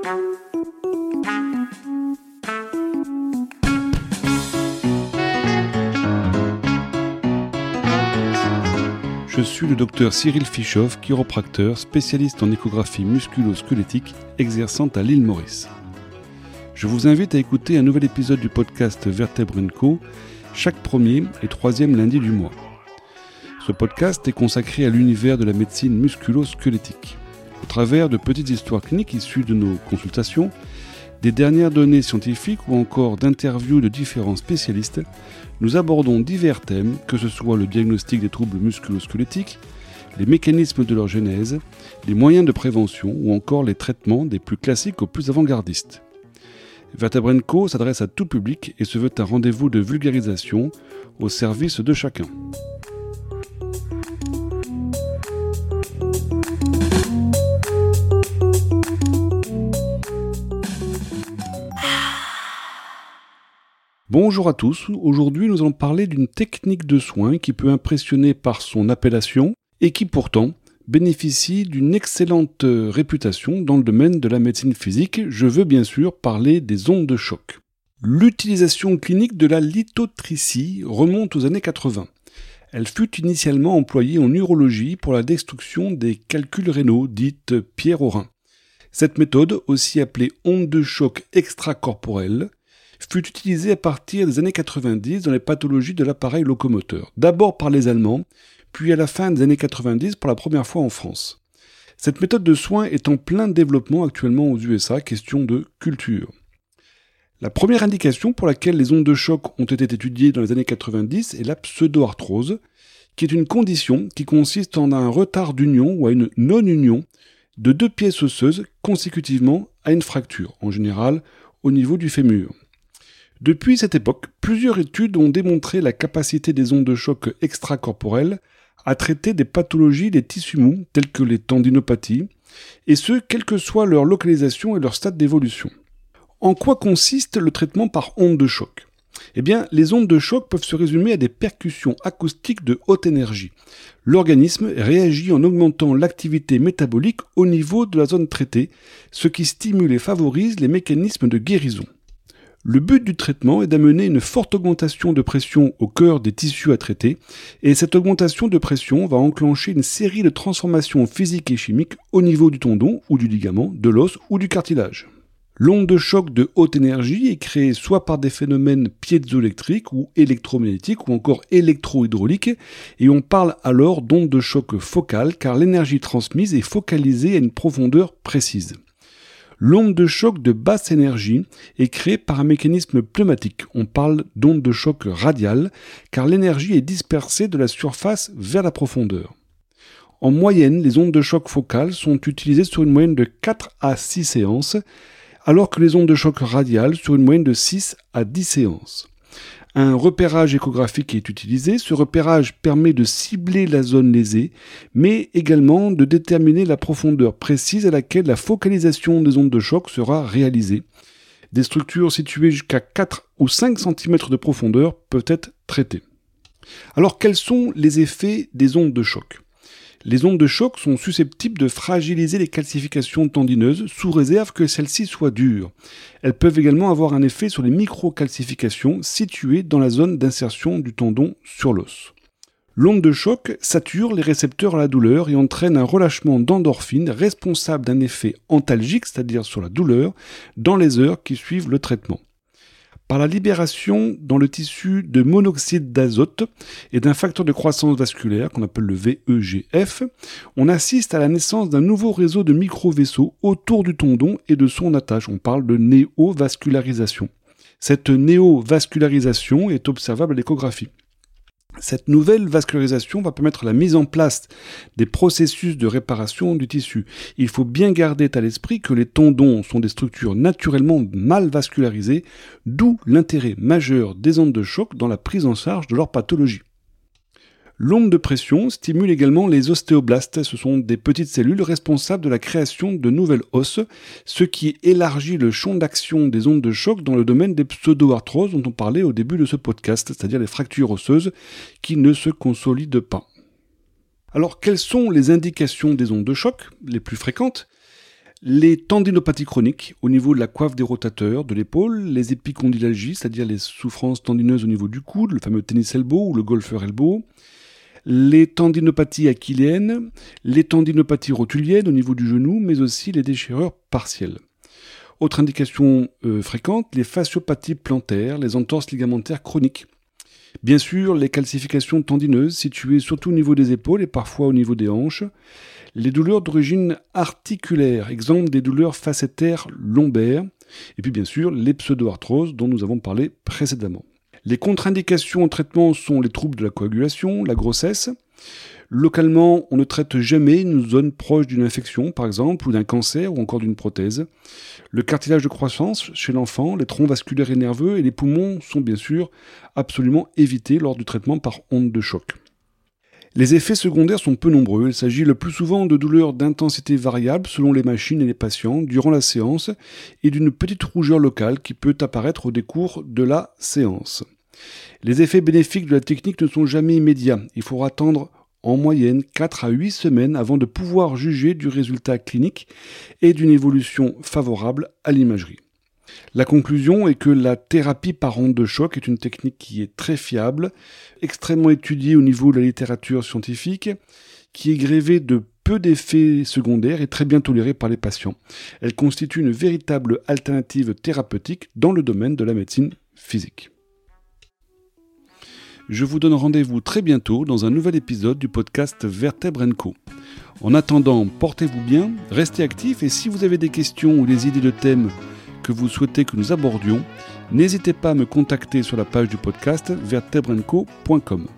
Je suis le docteur Cyril Fischoff, chiropracteur, spécialiste en échographie musculo-squelettique, exerçant à l'île Maurice. Je vous invite à écouter un nouvel épisode du podcast Vertebre Co chaque premier et troisième lundi du mois. Ce podcast est consacré à l'univers de la médecine musculo-squelettique. Au travers de petites histoires cliniques issues de nos consultations, des dernières données scientifiques ou encore d'interviews de différents spécialistes, nous abordons divers thèmes, que ce soit le diagnostic des troubles musculo-squelettiques, les mécanismes de leur genèse, les moyens de prévention ou encore les traitements des plus classiques aux plus avant-gardistes. Vertebrenco s'adresse à tout public et se veut un rendez-vous de vulgarisation au service de chacun. Bonjour à tous, aujourd'hui nous allons parler d'une technique de soin qui peut impressionner par son appellation et qui pourtant bénéficie d'une excellente réputation dans le domaine de la médecine physique. Je veux bien sûr parler des ondes de choc. L'utilisation clinique de la lithotricie remonte aux années 80. Elle fut initialement employée en urologie pour la destruction des calculs rénaux, dites pierres au rein. Cette méthode, aussi appelée onde de choc extracorporelle, fut utilisée à partir des années 90 dans les pathologies de l'appareil locomoteur, d'abord par les Allemands, puis à la fin des années 90 pour la première fois en France. Cette méthode de soins est en plein développement actuellement aux USA, question de culture. La première indication pour laquelle les ondes de choc ont été étudiées dans les années 90 est la pseudoarthrose, qui est une condition qui consiste en un retard d'union ou à une non-union de deux pièces osseuses consécutivement à une fracture, en général au niveau du fémur. Depuis cette époque, plusieurs études ont démontré la capacité des ondes de choc extracorporelles à traiter des pathologies des tissus mous telles que les tendinopathies, et ce, quelle que soit leur localisation et leur stade d'évolution. En quoi consiste le traitement par ondes de choc? Eh bien, les ondes de choc peuvent se résumer à des percussions acoustiques de haute énergie. L'organisme réagit en augmentant l'activité métabolique au niveau de la zone traitée, ce qui stimule et favorise les mécanismes de guérison. Le but du traitement est d'amener une forte augmentation de pression au cœur des tissus à traiter, et cette augmentation de pression va enclencher une série de transformations physiques et chimiques au niveau du tendon ou du ligament, de l'os ou du cartilage. L'onde de choc de haute énergie est créée soit par des phénomènes piézoélectriques ou électromagnétiques ou encore électrohydrauliques, et on parle alors d'onde de choc focale car l'énergie transmise est focalisée à une profondeur précise. L'onde de choc de basse énergie est créée par un mécanisme pneumatique. On parle d'onde de choc radiale car l'énergie est dispersée de la surface vers la profondeur. En moyenne, les ondes de choc focales sont utilisées sur une moyenne de 4 à 6 séances, alors que les ondes de choc radiales sur une moyenne de 6 à 10 séances. Un repérage échographique est utilisé. Ce repérage permet de cibler la zone lésée, mais également de déterminer la profondeur précise à laquelle la focalisation des ondes de choc sera réalisée. Des structures situées jusqu'à 4 ou 5 cm de profondeur peuvent être traitées. Alors quels sont les effets des ondes de choc? Les ondes de choc sont susceptibles de fragiliser les calcifications tendineuses sous réserve que celles-ci soient dures. Elles peuvent également avoir un effet sur les microcalcifications situées dans la zone d'insertion du tendon sur l'os. L'onde de choc sature les récepteurs à la douleur et entraîne un relâchement d'endorphines responsable d'un effet antalgique, c'est-à-dire sur la douleur, dans les heures qui suivent le traitement par la libération dans le tissu de monoxyde d'azote et d'un facteur de croissance vasculaire qu'on appelle le VEGF, on assiste à la naissance d'un nouveau réseau de micro-vaisseaux autour du tendon et de son attache. On parle de néovascularisation. Cette néovascularisation est observable à l'échographie. Cette nouvelle vascularisation va permettre la mise en place des processus de réparation du tissu. Il faut bien garder à l'esprit que les tendons sont des structures naturellement mal vascularisées, d'où l'intérêt majeur des ondes de choc dans la prise en charge de leur pathologie. L'onde de pression stimule également les ostéoblastes. Ce sont des petites cellules responsables de la création de nouvelles os, ce qui élargit le champ d'action des ondes de choc dans le domaine des pseudoarthroses dont on parlait au début de ce podcast, c'est-à-dire les fractures osseuses qui ne se consolident pas. Alors, quelles sont les indications des ondes de choc les plus fréquentes? Les tendinopathies chroniques au niveau de la coiffe des rotateurs de l'épaule, les épicondylalgies, c'est-à-dire les souffrances tendineuses au niveau du coude, le fameux tennis elbow ou le golfer elbow, les tendinopathies achilléennes, les tendinopathies rotuliennes au niveau du genou, mais aussi les déchirures partielles. Autre indication euh, fréquente, les fasciopathies plantaires, les entorses ligamentaires chroniques. Bien sûr, les calcifications tendineuses situées surtout au niveau des épaules et parfois au niveau des hanches. Les douleurs d'origine articulaire, exemple des douleurs facétaires lombaires. Et puis bien sûr, les pseudoarthroses dont nous avons parlé précédemment. Les contre-indications en traitement sont les troubles de la coagulation, la grossesse. Localement, on ne traite jamais une zone proche d'une infection, par exemple, ou d'un cancer, ou encore d'une prothèse. Le cartilage de croissance chez l'enfant, les troncs vasculaires et nerveux et les poumons sont bien sûr absolument évités lors du traitement par onde de choc. Les effets secondaires sont peu nombreux. Il s'agit le plus souvent de douleurs d'intensité variable selon les machines et les patients durant la séance et d'une petite rougeur locale qui peut apparaître au décours de la séance. Les effets bénéfiques de la technique ne sont jamais immédiats. Il faut attendre en moyenne 4 à 8 semaines avant de pouvoir juger du résultat clinique et d'une évolution favorable à l'imagerie. La conclusion est que la thérapie par onde de choc est une technique qui est très fiable, extrêmement étudiée au niveau de la littérature scientifique, qui est grévée de peu d'effets secondaires et très bien tolérée par les patients. Elle constitue une véritable alternative thérapeutique dans le domaine de la médecine physique. Je vous donne rendez-vous très bientôt dans un nouvel épisode du podcast Vertèbre Co. En attendant, portez-vous bien, restez actifs et si vous avez des questions ou des idées de thèmes que vous souhaitez que nous abordions, n'hésitez pas à me contacter sur la page du podcast vertebrenco.com.